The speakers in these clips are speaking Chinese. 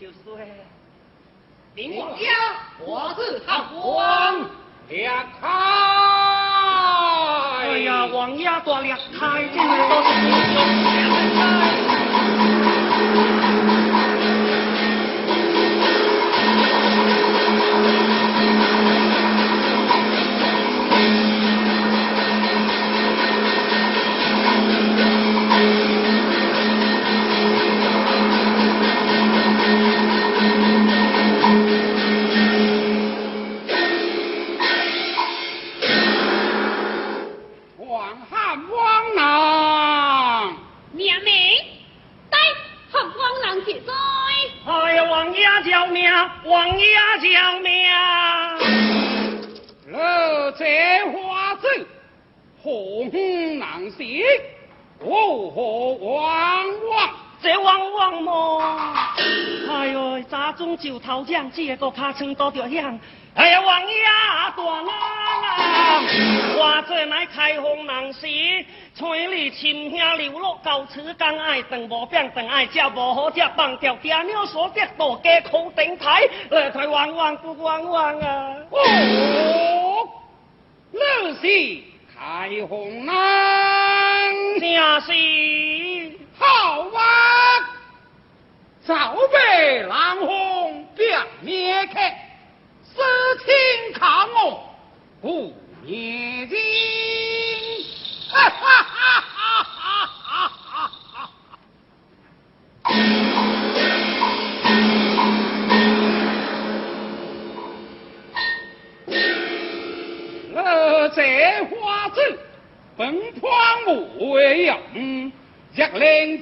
就会就衰。林王家，我是汉王，裂开！哎呀，王爷大裂开，真是都是头将，这个卡村都着响。哎呀，王爷大郎，我做乃开封人士，村里亲兄流落到此，刚爱长无饼，长爱食无好食，放掉爹娘所得，大家苦顶台，来台汪汪不汪汪啊！哦，你是开封人，正是好啊！早被狼红变灭开，私情抗我不灭金。哈哈哈哈哈哈哈哈！这花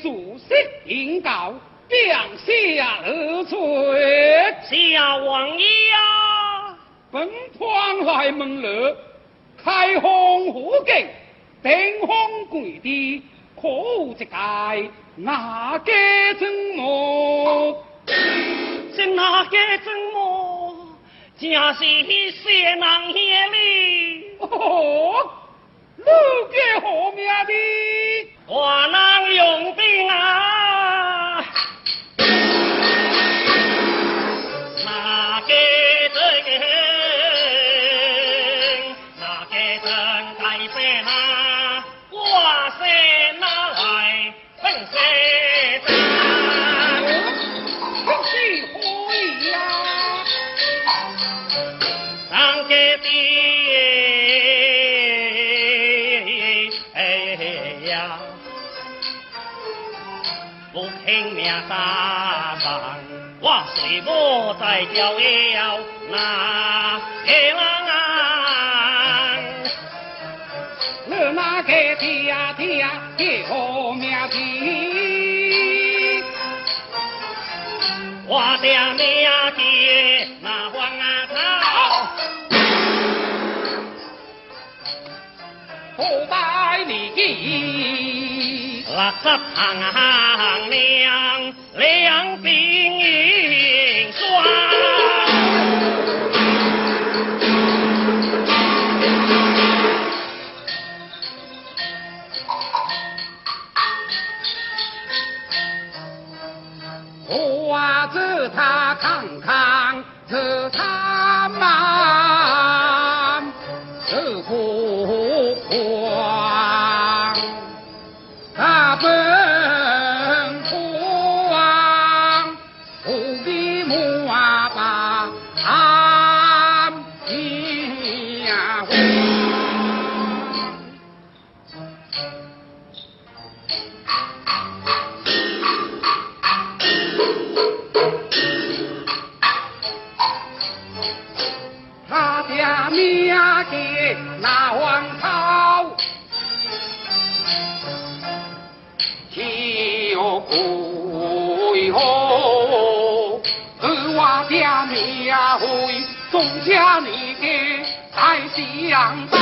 主席引告。两下而醉，小王爷啊！本团来闷热开封无极冰封鬼地可无解解那该怎么是那该怎么正是谁人眼里哦你给何面的。我能用兵啊莫再叫了那黑郎啊！那个爹呀爹呀，爹何名的？我的娘爹那黄啊草，不拜你记。拉个苍凉，两兵。你给在相当。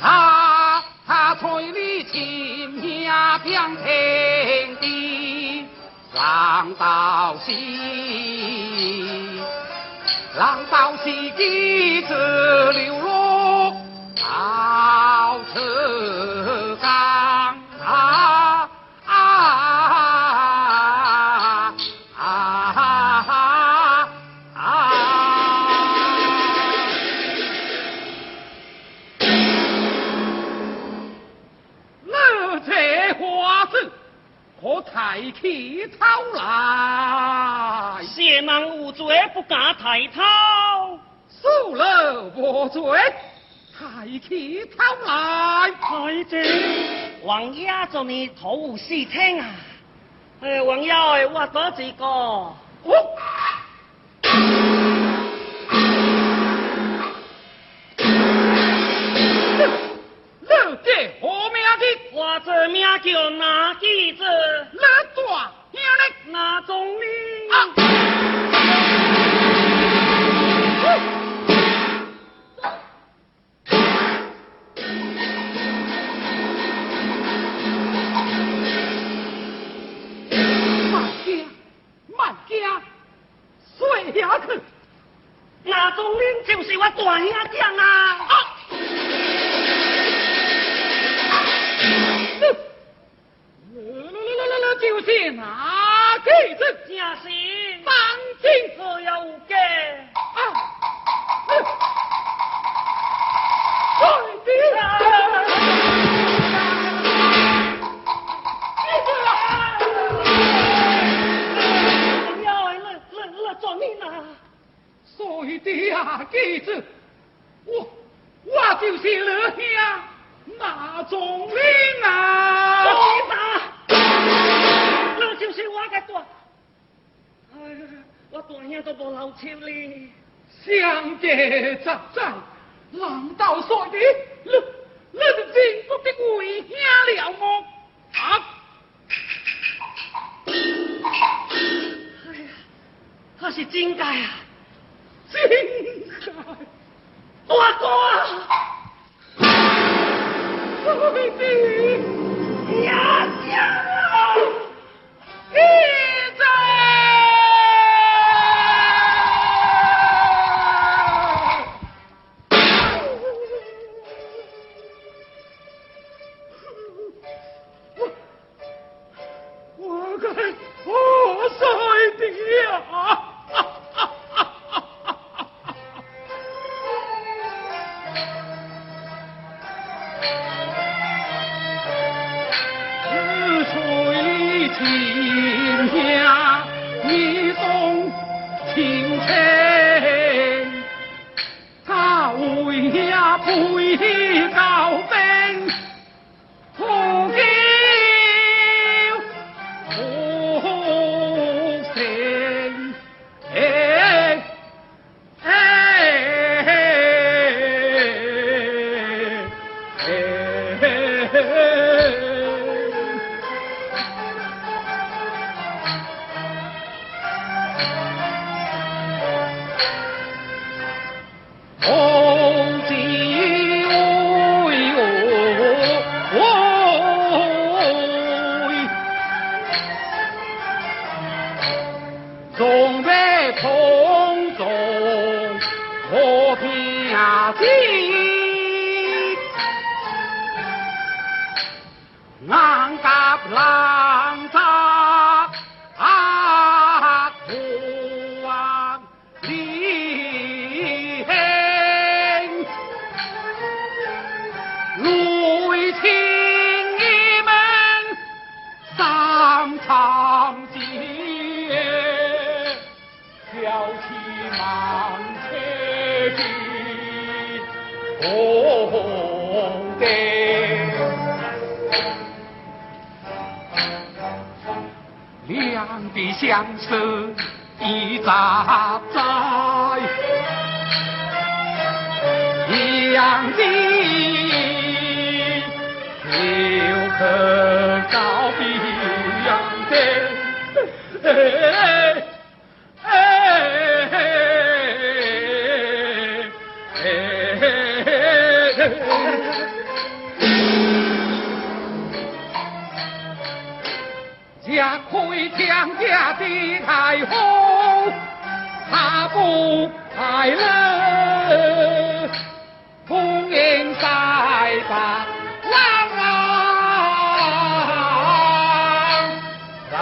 他他催你亲下平天地，浪到西，到西几子流落到车岗啊啊啊啊啊！我这花子可抬起头来，邪门无罪，不敢抬头。受了无罪，抬起头来。太子，王爷做你头无四听啊！哎，王爷哎，我多几个。哦，你这何名的？我这名叫哪记子？你大兄弟哪总理？啊！总理就是我大兄长啊！啊！就是那个子正是当今我有假。清香，一送清清，他为呀配高飞，两地相思已在在，两地又可告别杨天。家亏强家的太后，他不快乐，红颜在把郎啊，让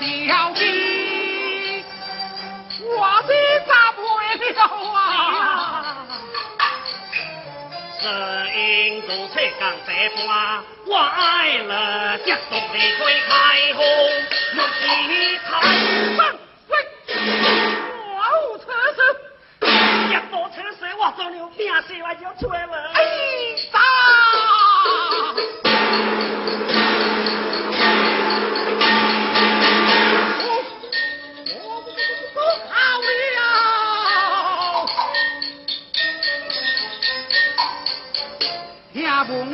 小弟，我的咋会了啊？是因如车刚这般，我爱了接读离开开红，莫是他上喂，我车子，一多车子我做牛命死我就吹了。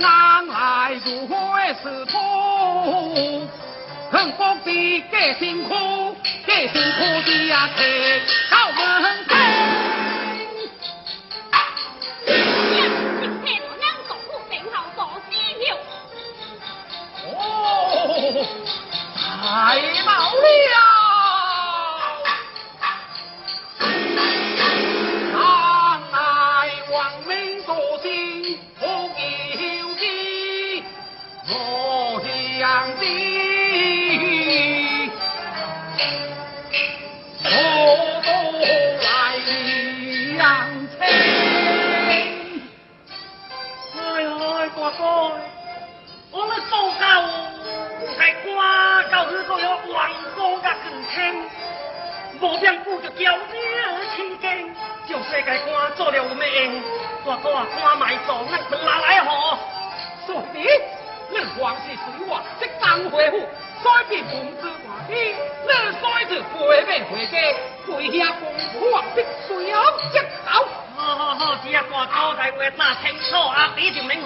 难，来如何是土？幸福的给辛苦，给辛苦的呀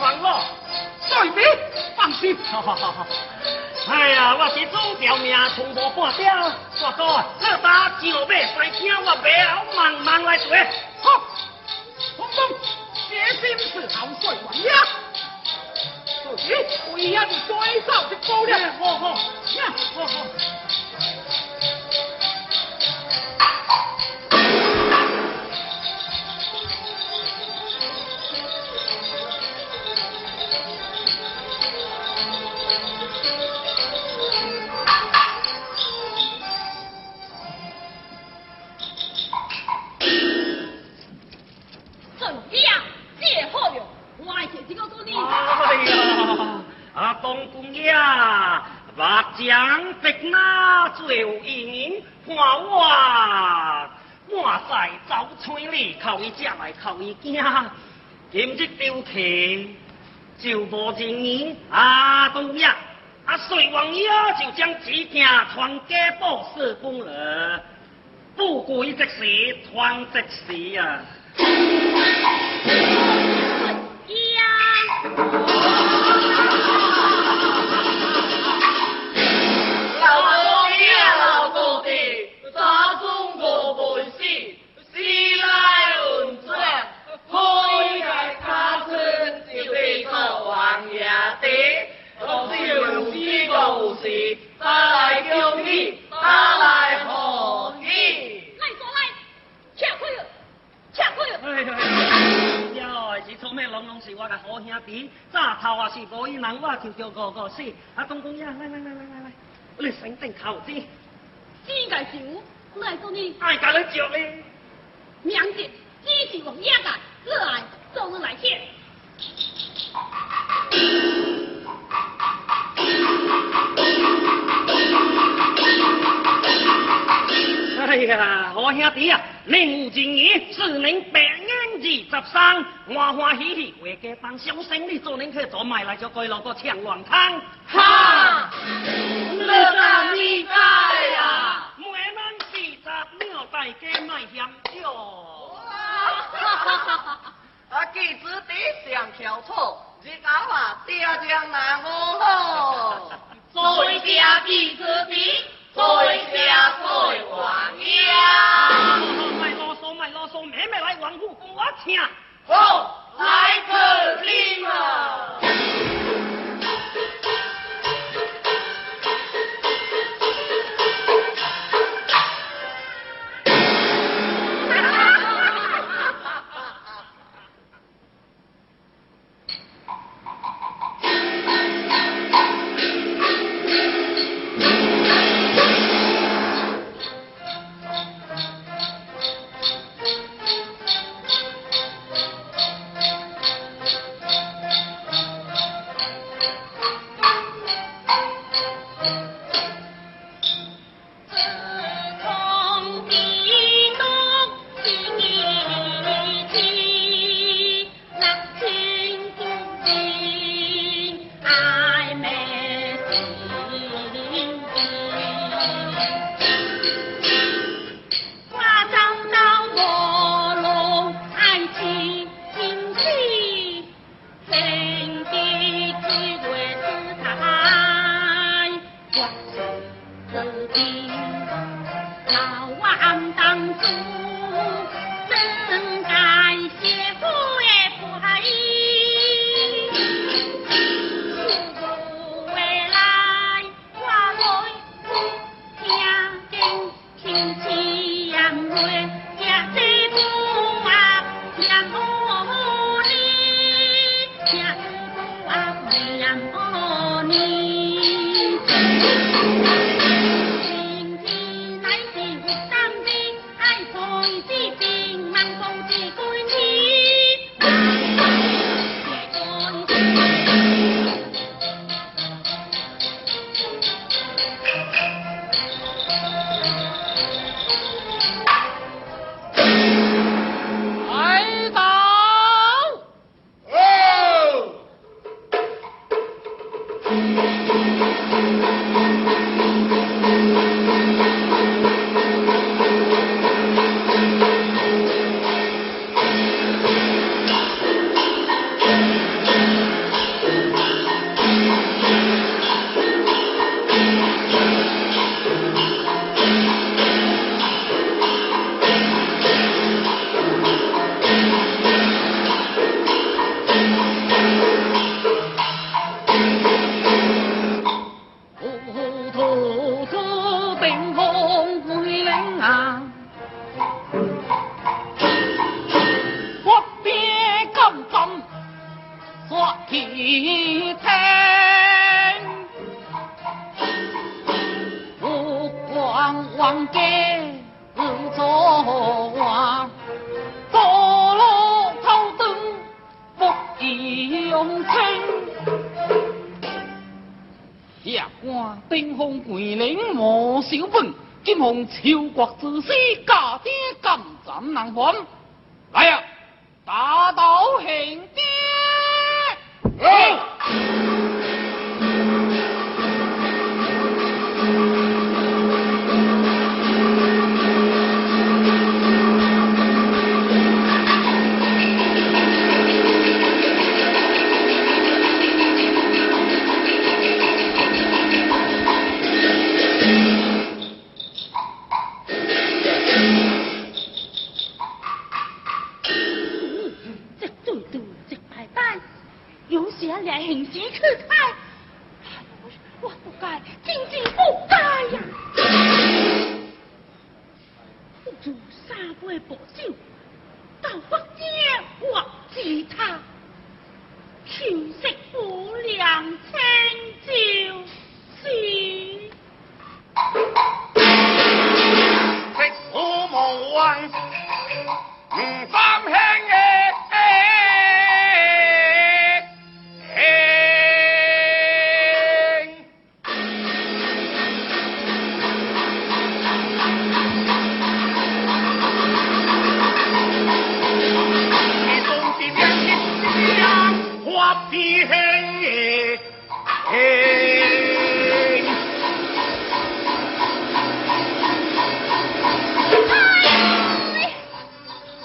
弟就明还我。再别放心。好好好好。哎呀，我是主条命从无半点，大哥，这打上马三听我背后慢慢来做。啊，东宫呀，目将白那最有银，看我满载走村里，靠伊食来靠伊惊，今日丢题就无人言啊，东呀，啊，隋王爷就将此件传家宝四本了，不贵即时传一时啊。是我嘅好兄弟，早头啊是无伊人，我就叫个个死。啊，东公爷，来来来来来来，你先定头子，只个酒，来做你爱甲你着咧。明日只是王爷个，你来做你来吃。哎呀，好兄弟啊，您有情义，是您白眼日十三，欢欢喜喜回家当小生意，做恁去做买来就该落个抢乱汤。哈，你怎你在呀？每晚四十秒大家卖香酒。啊，记子弟上翘楚，日后啊，爹娘难好好。在家记子弟，在家在王爷。你们来王府，我请。好，来者立马。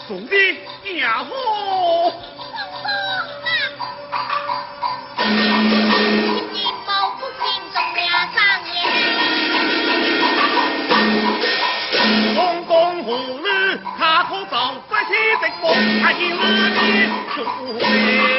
送你呀呼！他可走不起的梦，他一路的出。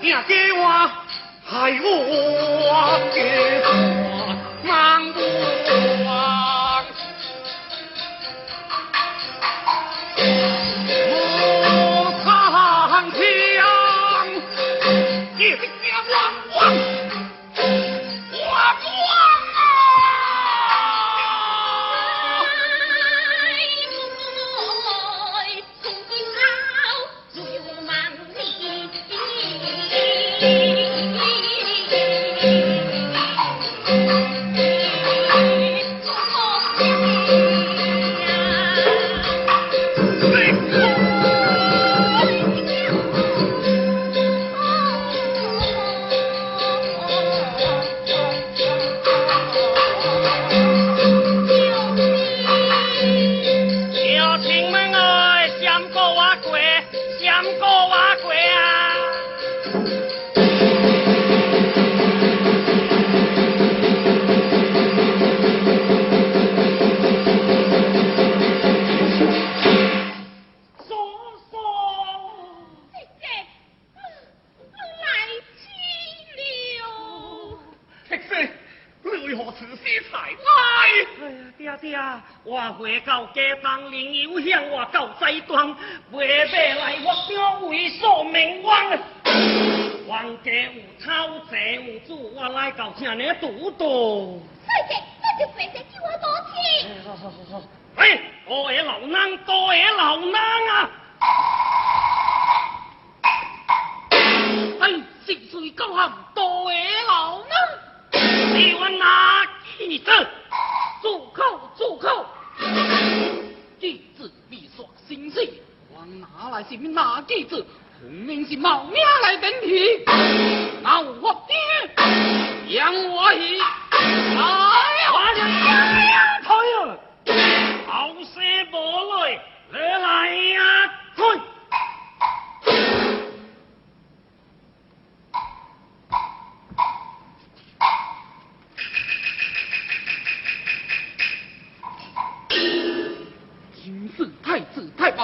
你给我害我要亲俺的肚肚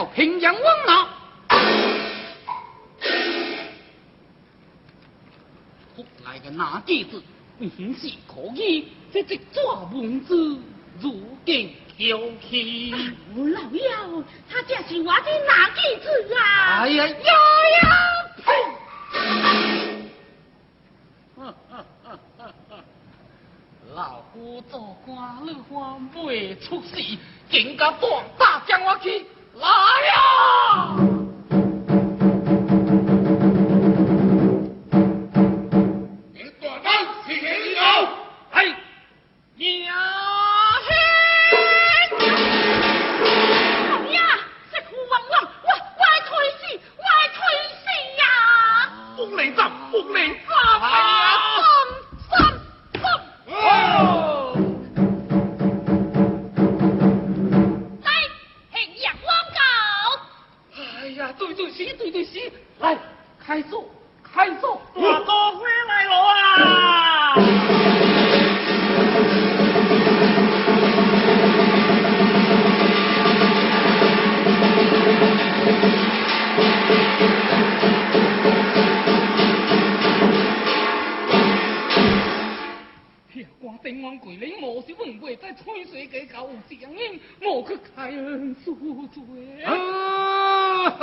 平阳王啊，来个弟子，是可。这只抓蚊子，如今。老妖，他是我的弟子。哎呀呀呀，呸！老夫做官，你方未出世，竟敢把大将我去。妈呀！和凯恩作对。啊哈！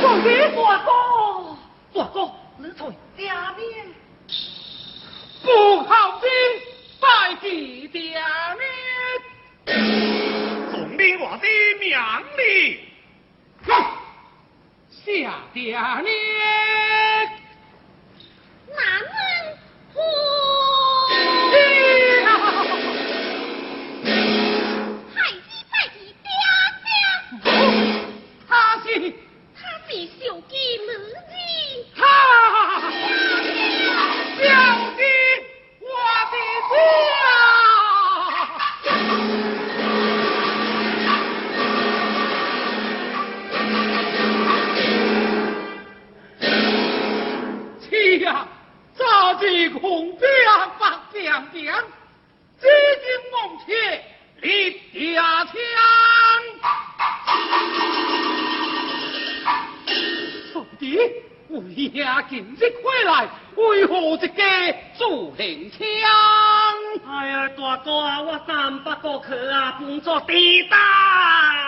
总兵大哥，大哥，你从下面不好兵，拜面，总兵我的命令，下面，不？今日回来，为何一家做行枪？哎呀，大哥啊，我三不过去啊，工作地大。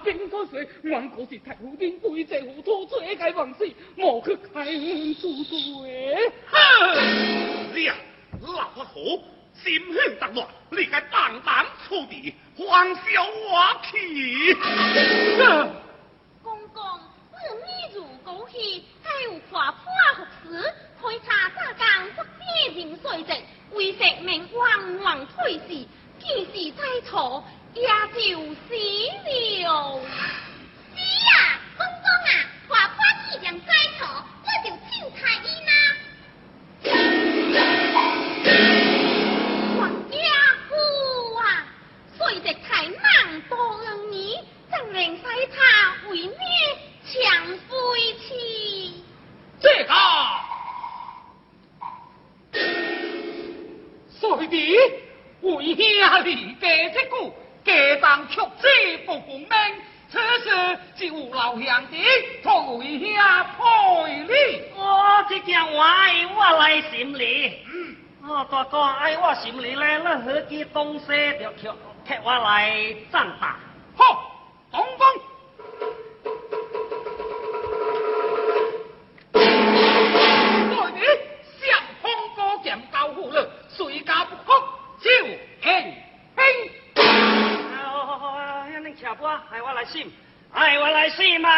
呀，丁哥说，俺哥是太夫人，贵在糊涂，最该万死，莫去开门出罪。哼！你啊，老不好，心胸杂乱，你该当当处地，还小我气。公公，本女如狗戏，还有花破服饰，开茶炸缸，不必饮水席，为食命往往退事，既是在错。也就是了。是呀，公公啊，花花一两栽错，我就请太医啦。王家父啊，虽得太难多年，怎能使他为咩强飞去？这个，随弟为兄立家之故。家当曲子不奉命，此事只有老乡弟托为兄赔礼。我这件话我来心里。嗯。哦，大哥，爱，我心里咧，那何其东西就叫替我来赞吧。好，东风。爱我来信吗！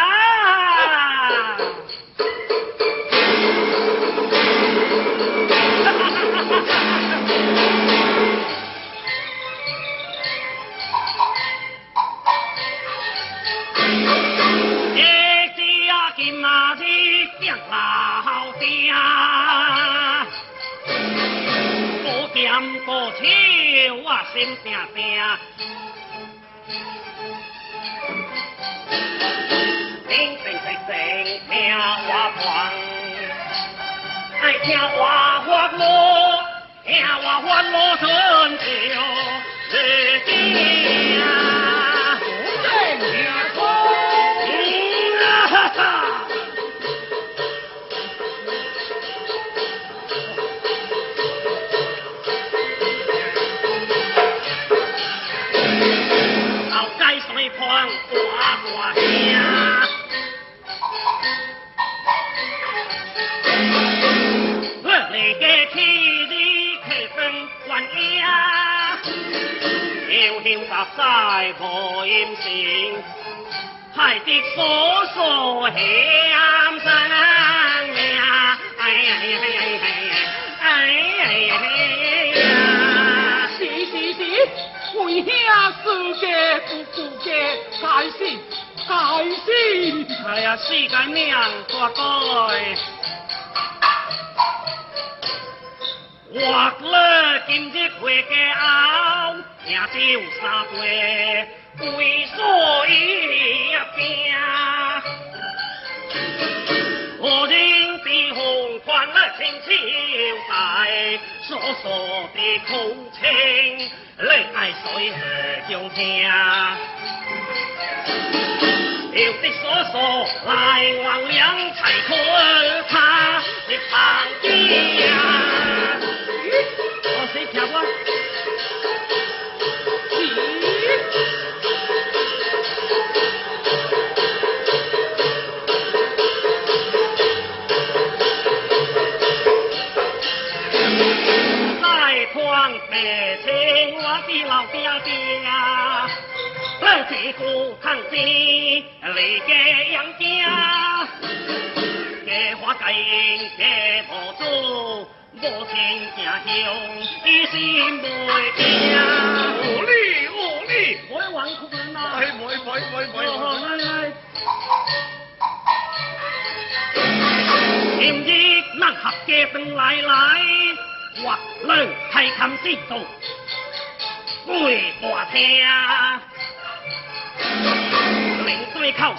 Mình tôi 门